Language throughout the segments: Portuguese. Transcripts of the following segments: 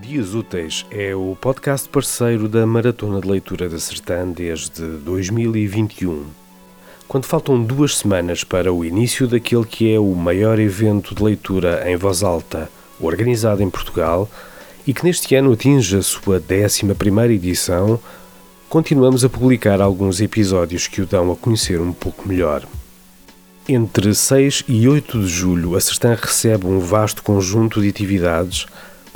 Dias Úteis é o podcast parceiro da Maratona de Leitura da Sertã desde 2021. Quando faltam duas semanas para o início daquele que é o maior evento de leitura em voz alta organizado em Portugal e que neste ano atinge a sua 11 edição, continuamos a publicar alguns episódios que o dão a conhecer um pouco melhor. Entre 6 e 8 de julho, a Sertã recebe um vasto conjunto de atividades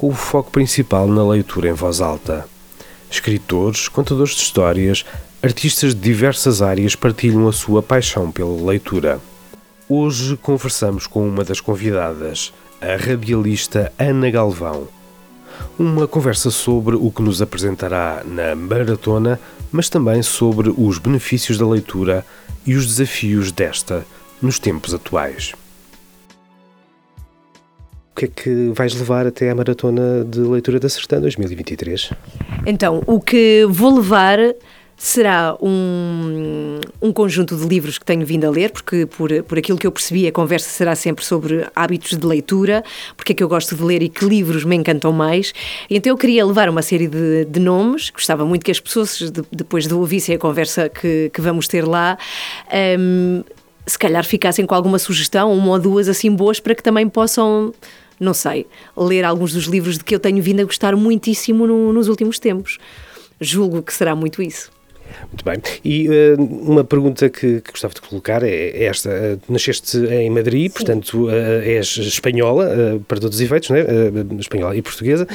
com o foco principal na leitura em voz alta. Escritores, contadores de histórias, artistas de diversas áreas partilham a sua paixão pela leitura. Hoje conversamos com uma das convidadas, a radialista Ana Galvão. Uma conversa sobre o que nos apresentará na maratona, mas também sobre os benefícios da leitura e os desafios desta nos tempos atuais que é que vais levar até à Maratona de Leitura da Sertã 2023? Então, o que vou levar será um, um conjunto de livros que tenho vindo a ler, porque por, por aquilo que eu percebi, a conversa será sempre sobre hábitos de leitura, porque é que eu gosto de ler e que livros me encantam mais. Então eu queria levar uma série de, de nomes, gostava muito que as pessoas, de, depois de ouvissem a conversa que, que vamos ter lá, um, se calhar ficassem com alguma sugestão, uma ou duas assim boas, para que também possam não sei, ler alguns dos livros de que eu tenho vindo a gostar muitíssimo no, nos últimos tempos. Julgo que será muito isso. Muito bem. E uh, uma pergunta que, que, gostava de colocar é, é esta. Uh, nasceste em Madrid, Sim. portanto uh, és espanhola, para todos os efeitos, né? espanhola e portuguesa.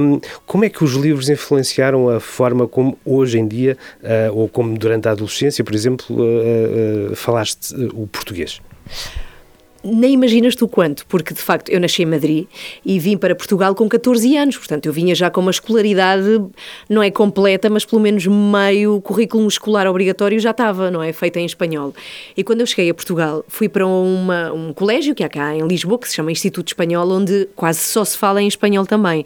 Um, como é que os livros influenciaram a forma como hoje em dia, ou como durante a adolescência, por exemplo, falaste o português? Nem imaginas tu quanto, porque de facto eu nasci em Madrid e vim para Portugal com 14 anos, portanto eu vinha já com uma escolaridade, não é completa, mas pelo menos meio currículo escolar obrigatório já estava, não é? Feita em espanhol. E quando eu cheguei a Portugal, fui para uma, um colégio que há cá em Lisboa, que se chama Instituto Espanhol, onde quase só se fala em espanhol também.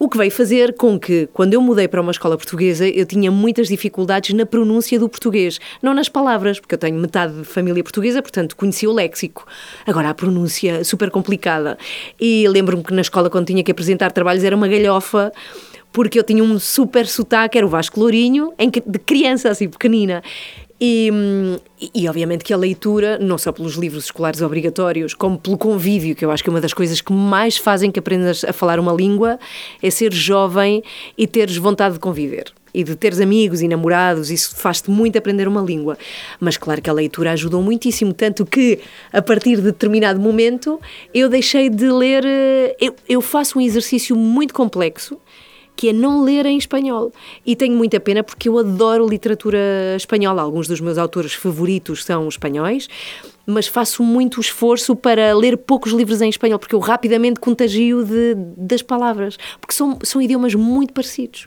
O que veio fazer com que, quando eu mudei para uma escola portuguesa, eu tinha muitas dificuldades na pronúncia do português, não nas palavras, porque eu tenho metade de família portuguesa, portanto conhecia o léxico. Agora a pronúncia super complicada. E lembro-me que na escola, quando tinha que apresentar trabalhos, era uma galhofa porque eu tinha um super sotaque, era o Vasco Lourinho, de criança, assim, pequenina. E, e, obviamente que a leitura, não só pelos livros escolares obrigatórios, como pelo convívio, que eu acho que é uma das coisas que mais fazem que aprendas a falar uma língua, é ser jovem e teres vontade de conviver. E de teres amigos e namorados, isso faz-te muito aprender uma língua. Mas claro que a leitura ajudou muitíssimo, tanto que a partir de determinado momento eu deixei de ler. Eh, eu, eu faço um exercício muito complexo que é não ler em espanhol. E tenho muita pena porque eu adoro literatura espanhola. Alguns dos meus autores favoritos são espanhóis, mas faço muito esforço para ler poucos livros em espanhol, porque eu rapidamente contagio de, das palavras, porque são, são idiomas muito parecidos.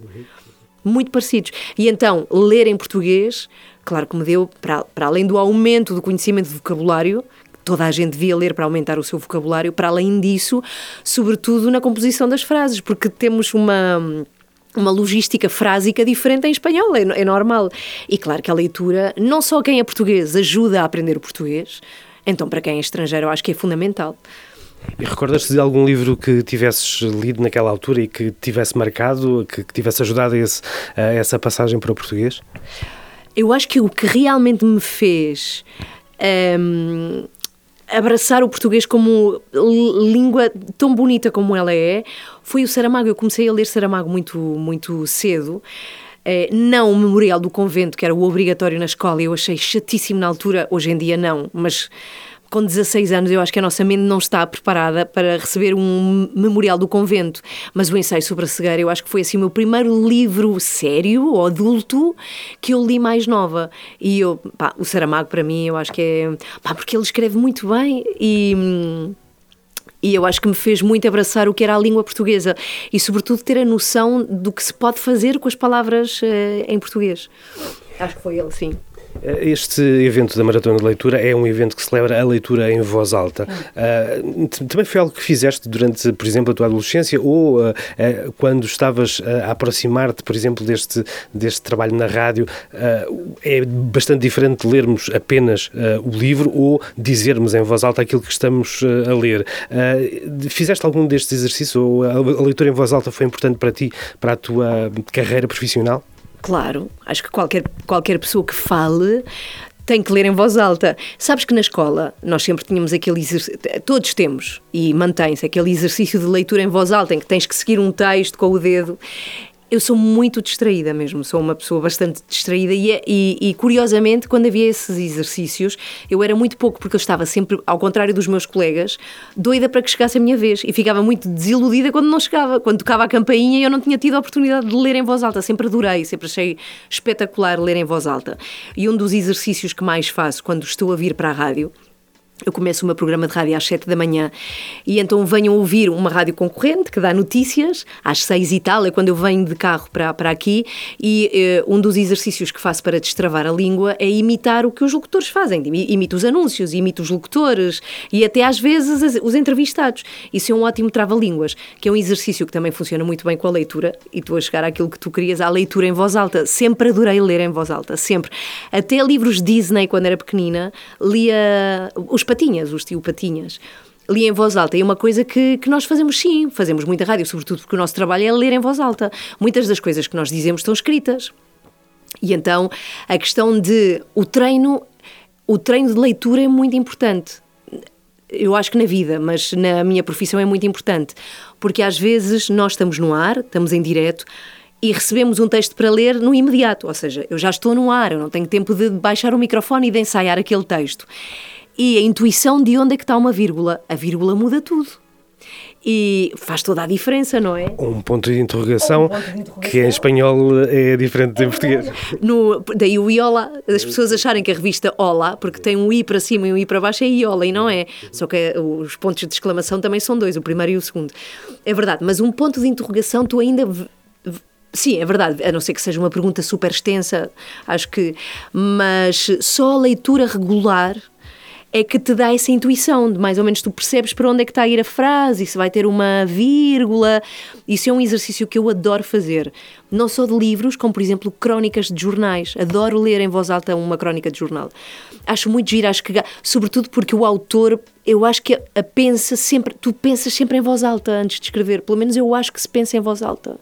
Muito parecidos. E então, ler em português, claro que me deu, para, para além do aumento do conhecimento de vocabulário, toda a gente devia ler para aumentar o seu vocabulário, para além disso, sobretudo na composição das frases, porque temos uma uma logística frásica diferente em espanhol, é, é, normal. E claro que a leitura, não só quem é português ajuda a aprender o português, então para quem é estrangeiro eu acho que é fundamental. E recordas-te de algum livro que tivesses lido naquela altura e que tivesse marcado, que, que tivesse ajudado a, esse, a essa passagem para o português? Eu acho que o que realmente me fez um, abraçar o português como língua tão bonita como ela é, foi o Saramago. Eu comecei a ler Saramago muito, muito cedo. É, não o Memorial do Convento, que era o obrigatório na escola, eu achei chatíssimo na altura, hoje em dia não, mas com 16 anos, eu acho que a nossa mente não está preparada para receber um memorial do convento. Mas o ensaio sobre a cegueira, eu acho que foi assim o meu primeiro livro sério ou adulto que eu li mais nova. E eu, pá, o Saramago para mim, eu acho que é. pá, porque ele escreve muito bem e. E eu acho que me fez muito abraçar o que era a língua portuguesa e, sobretudo, ter a noção do que se pode fazer com as palavras uh, em português. Acho que foi ele, sim. Este evento da Maratona de Leitura é um evento que celebra a leitura em voz alta. Uh, também foi algo que fizeste durante, por exemplo, a tua adolescência ou uh, uh, quando estavas a aproximar-te, por exemplo, deste, deste trabalho na rádio? é bastante diferente lermos apenas o livro ou dizermos em voz alta aquilo que estamos a ler. fizeste algum destes exercícios ou a leitura em voz alta foi importante para ti, para a tua carreira profissional? Claro, acho que qualquer, qualquer pessoa que fale tem que ler em voz alta. Sabes que na escola nós sempre tínhamos aquele exercício, todos temos, e mantém-se aquele exercício de leitura em voz alta em que tens que seguir um texto com o dedo eu sou muito distraída mesmo, sou uma pessoa bastante distraída e, é, e, e, curiosamente, quando havia esses exercícios, eu era muito pouco, porque eu estava sempre, ao contrário dos meus colegas, doida para que chegasse a minha vez e ficava muito desiludida quando não chegava. Quando tocava a campainha e eu não tinha tido a oportunidade de ler em voz alta. Sempre adorei, sempre achei espetacular ler em voz alta. E um dos exercícios que mais faço quando estou a vir para a rádio eu começo o meu programa de rádio às 7 da manhã e então venham ouvir uma rádio concorrente que dá notícias às 6 e tal, é quando eu venho de carro para, para aqui e eh, um dos exercícios que faço para destravar a língua é imitar o que os locutores fazem. Imito os anúncios, imito os locutores e até às vezes os entrevistados. Isso é um ótimo trava-línguas, que é um exercício que também funciona muito bem com a leitura e estou a chegar àquilo que tu querias, à leitura em voz alta. Sempre adorei ler em voz alta, sempre. Até livros Disney, quando era pequenina, lia os Patinhas, o estilo Patinhas li em voz alta. E é uma coisa que, que nós fazemos sim, fazemos muita rádio, sobretudo porque o nosso trabalho é ler em voz alta. Muitas das coisas que nós dizemos estão escritas. E então a questão de o treino, o treino de leitura é muito importante. Eu acho que na vida, mas na minha profissão é muito importante, porque às vezes nós estamos no ar, estamos em direto e recebemos um texto para ler no imediato, ou seja, eu já estou no ar, eu não tenho tempo de baixar o microfone e de ensaiar aquele texto e a intuição de onde é que está uma vírgula. A vírgula muda tudo. E faz toda a diferença, não é? Um ponto de interrogação, um ponto de interrogação. que em espanhol é diferente é em português. No, daí o Iola, as pessoas acharem que a revista Ola, porque tem um I para cima e um I para baixo, é Iola, e não é. Só que os pontos de exclamação também são dois, o primeiro e o segundo. É verdade, mas um ponto de interrogação tu ainda Sim, é verdade, a não ser que seja uma pergunta super extensa, acho que. Mas só a leitura regular é que te dá essa intuição de mais ou menos tu percebes para onde é que está a ir a frase, se vai ter uma vírgula. Isso é um exercício que eu adoro fazer. Não só de livros, como por exemplo crónicas de jornais. Adoro ler em voz alta uma crónica de jornal. Acho muito giro, acho que, sobretudo porque o autor, eu acho que a, pensa sempre, tu pensas sempre em voz alta antes de escrever. Pelo menos eu acho que se pensa em voz alta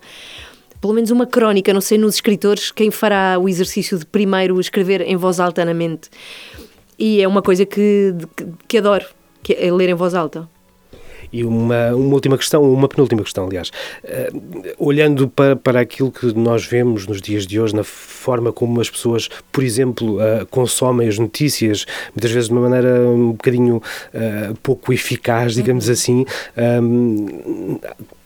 pelo menos uma crónica, não sei nos escritores quem fará o exercício de primeiro escrever em voz alta na mente. E é uma coisa que, que, que adoro, que é ler em voz alta. E uma, uma última questão, uma penúltima questão, aliás. Uh, olhando para, para aquilo que nós vemos nos dias de hoje, na forma como as pessoas, por exemplo, uh, consomem as notícias, muitas vezes de uma maneira um bocadinho uh, pouco eficaz, digamos uhum. assim,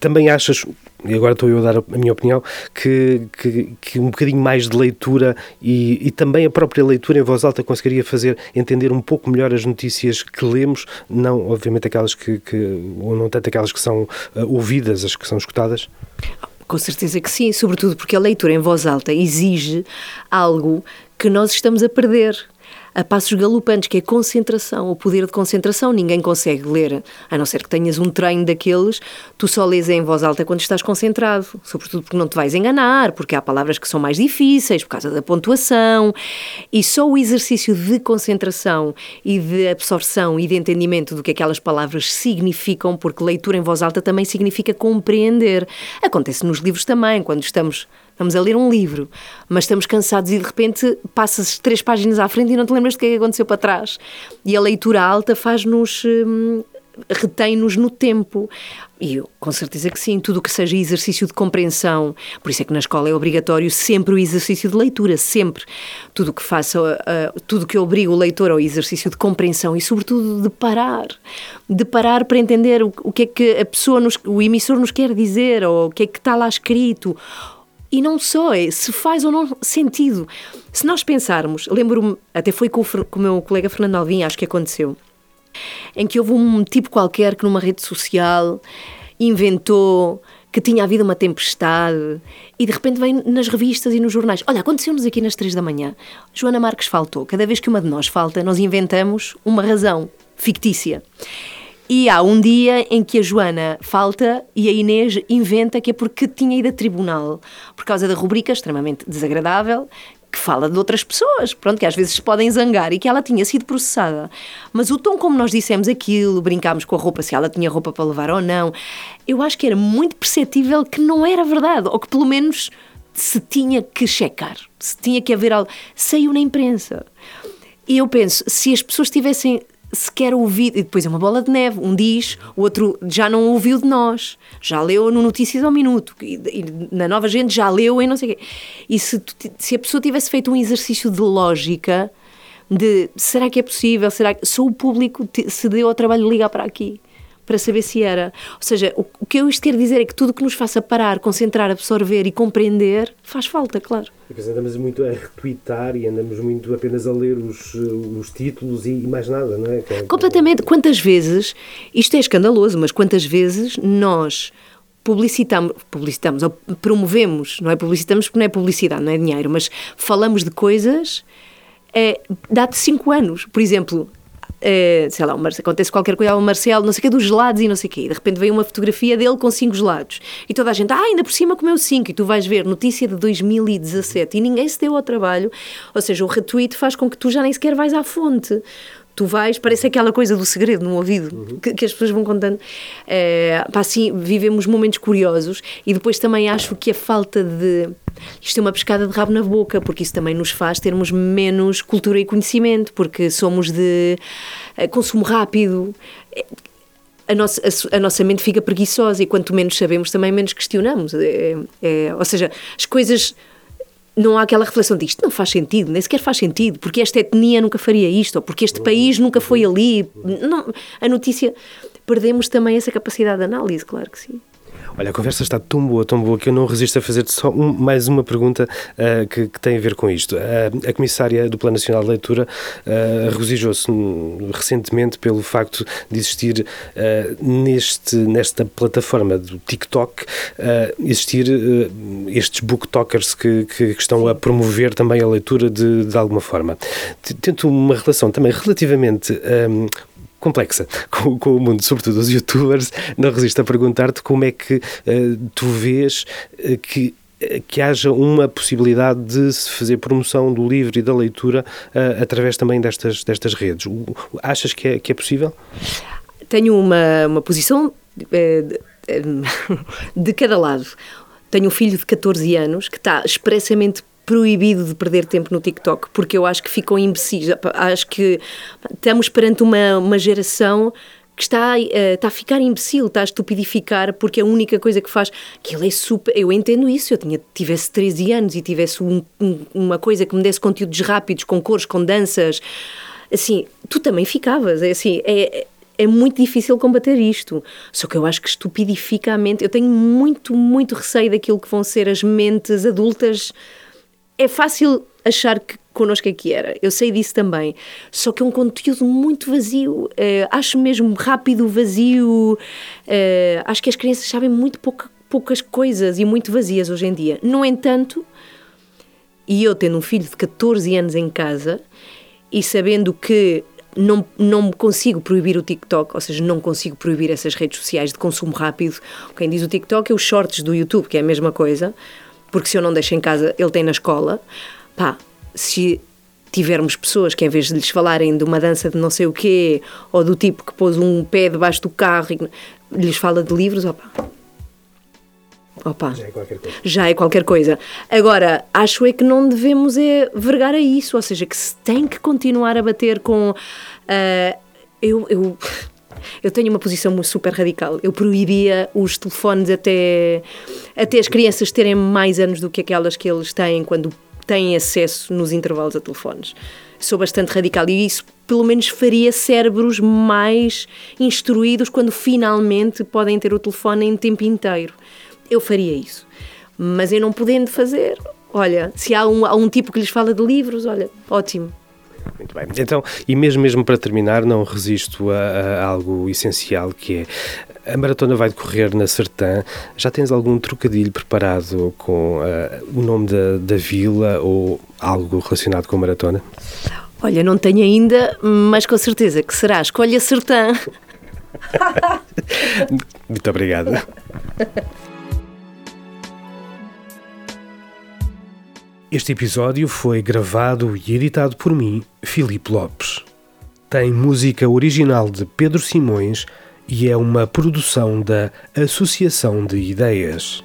também achas e agora estou eu a dar a minha opinião, que, que, que um bocadinho mais de leitura e, e, também a própria leitura em voz alta conseguiria fazer entender um pouco melhor as notícias que lemos, não obviamente aquelas que, que ou não tanto aquelas que são uh, ouvidas, as que são escutadas? Com certeza que sim, sobretudo porque a leitura em voz alta exige algo que nós estamos a perder a passos galopantes, que é concentração, o poder de concentração. Ninguém consegue ler, a não ser que tenhas um treino daqueles, tu só lês em voz alta quando estás concentrado, sobretudo porque não te vais enganar, porque há palavras que são mais difíceis por causa da pontuação, e só o exercício de concentração e de absorção e de entendimento do que aquelas palavras significam, porque leitura em voz alta também significa compreender. Acontece nos livros também, quando estamos Estamos a ler um livro, mas estamos cansados e de repente passas três páginas à frente e não te lembras do que é que aconteceu para trás. E a leitura alta faz-nos. Hum, retém-nos no tempo. E eu, com certeza que sim, tudo o que seja exercício de compreensão, por isso é que na escola é obrigatório sempre o exercício de leitura, sempre. Tudo o que faça, uh, tudo que obriga o leitor ao exercício de compreensão e, sobretudo, de parar. De parar para entender o, o que é que a pessoa, nos, o emissor nos quer dizer, ou o que é que está lá escrito, e não só, é se faz ou não sentido. Se nós pensarmos, lembro-me, até foi com o, com o meu colega Fernando Alvim, acho que aconteceu, em que houve um tipo qualquer que numa rede social inventou que tinha havido uma tempestade e de repente vem nas revistas e nos jornais. Olha, aconteceu-nos aqui nas três da manhã. Joana Marques faltou. Cada vez que uma de nós falta, nós inventamos uma razão fictícia. E há um dia em que a Joana falta e a Inês inventa que é porque tinha ido a tribunal por causa da rubrica extremamente desagradável que fala de outras pessoas, pronto, que às vezes se podem zangar e que ela tinha sido processada. Mas o tom como nós dissemos aquilo, brincámos com a roupa, se ela tinha roupa para levar ou não, eu acho que era muito perceptível que não era verdade, ou que pelo menos se tinha que checar, se tinha que haver algo. Saiu na imprensa. E eu penso, se as pessoas tivessem sequer ouvido, e depois é uma bola de neve, um diz, o outro já não ouviu de nós, já leu no Notícias ao Minuto, e, e na Nova Gente já leu em não sei o quê. E se, se a pessoa tivesse feito um exercício de lógica, de será que é possível, será que só o público se deu ao trabalho de ligar para aqui? Para saber se era. Ou seja, o, o que eu isto quero dizer é que tudo que nos faça parar, concentrar, absorver e compreender faz falta, claro. Depois andamos muito a retweetar e andamos muito apenas a ler os, os títulos e, mais nada, não é? É Completamente. Quantas vezes, isto é escandaloso, mas quantas vezes nós publicitamos, publicitamos ou promovemos, não é publicitamos porque não é publicidade, não é dinheiro, mas falamos de coisas é, dá-te cinco anos. Por exemplo, Uh, sei lá, acontece qualquer coisa ao Marcelo, não sei o que, dos gelados e não sei o quê. E de repente vem uma fotografia dele com cinco gelados. E toda a gente, ah, ainda por cima comeu cinco. E tu vais ver notícia de 2017 e ninguém se deu ao trabalho. Ou seja, o retweet faz com que tu já nem sequer vais à fonte tu vais, parece aquela coisa do segredo no ouvido uhum. que, que, as pessoas vão contando. É, pá, assim, vivemos momentos curiosos e depois também acho que a falta de. Isto é uma pescada de rabo na boca, porque isso também nos faz termos menos cultura e conhecimento, porque somos de eh, consumo rápido. A nossa, a, a, nossa mente fica preguiçosa e quanto menos sabemos, também menos questionamos. É, é, ou seja, as coisas não há aquela reflexão de isto não faz sentido, nem sequer faz sentido, porque esta etnia nunca faria isto, ou porque este país nunca foi ali. Não, a notícia. Perdemos também essa capacidade de análise, claro que sim. Olha, a conversa está tão boa, tão boa, que eu não resisto a fazer só um, mais uma pergunta uh, que, que, tem a ver com isto. Uh, a Comissária do Plano Nacional de Leitura uh, regozijou-se recentemente pelo facto de existir neste, nesta plataforma do TikTok, existir estes booktokers que, que, que, estão a promover também a leitura de, de alguma forma. Tento uma relação também relativamente um, complexa com, com, o mundo, sobretudo os youtubers, não resisto a perguntar-te como é que uh, tu vês uh, que eh, que haja uma possibilidade de se fazer promoção do livro e da leitura uh, através também destas, destas redes. Achas que é, que é possível? Tenho uma, uma posição de, de cada lado. Tenho um filho de 14 anos que está expressamente proibido de perder tempo no TikTok, porque eu acho que ficam imbecis. Acho que estamos perante uma, uma geração que está, uh, está a ficar imbecil, está a estupidificar, porque a única coisa que faz. que ele é super. Eu entendo isso, eu tinha, tivesse 13 anos e tivesse um, um, uma coisa que me desse conteúdos rápidos, com cores, com danças. Assim, tu também ficavas. É assim, é, é muito difícil combater isto. Só que eu acho que estupidifica a mente. Eu tenho muito, muito receio daquilo que vão ser as mentes adultas é fácil achar que connosco é que era. Eu sei disso também. Só que é um conteúdo muito vazio. Uh, acho mesmo rápido, vazio. Uh, acho que as crianças sabem muito pouca, poucas coisas e muito vazias hoje em dia. No entanto, e eu tendo um filho de 14 anos em casa e sabendo que não, não consigo proibir o TikTok, ou seja, não consigo proibir essas redes sociais de consumo rápido. Quem diz o TikTok é os shorts do YouTube, que é a mesma coisa porque se eu não deixo em casa, ele tem na escola. Pá, se tivermos pessoas que em vez de lhes falarem de uma dança de não sei o quê, ou do tipo que pôs um pé debaixo do carro e lhes fala de livros, opa. Opa, já é qualquer coisa. Já é qualquer coisa. Agora, acho é que não devemos é vergar a isso, ou seja, que se tem que continuar a bater com. Uh, eu, eu eu tenho uma posição super radical. Eu proibia os telefones até, até as crianças terem mais anos do que aquelas que eles têm quando têm acesso nos intervalos a telefones. Sou bastante radical e isso, pelo menos, faria cérebros mais instruídos quando finalmente podem ter o telefone em tempo inteiro. Eu faria isso. Mas eu não podendo fazer, olha, se há um, há um tipo que lhes fala de livros, olha, ótimo muito bem. Então, e mesmo, mesmo para terminar, não resisto a, a algo essencial que é A maratona vai decorrer na Sertã. Já tens algum trocadilho preparado com uh, o nome da, da vila ou algo relacionado com a maratona? Olha, não tenho ainda, mas com certeza que será a escolha Sertã. Muito obrigado. Este episódio foi gravado e editado por mim, Filipe Lopes. Tem música original de Pedro Simões e é uma produção da Associação de Ideias.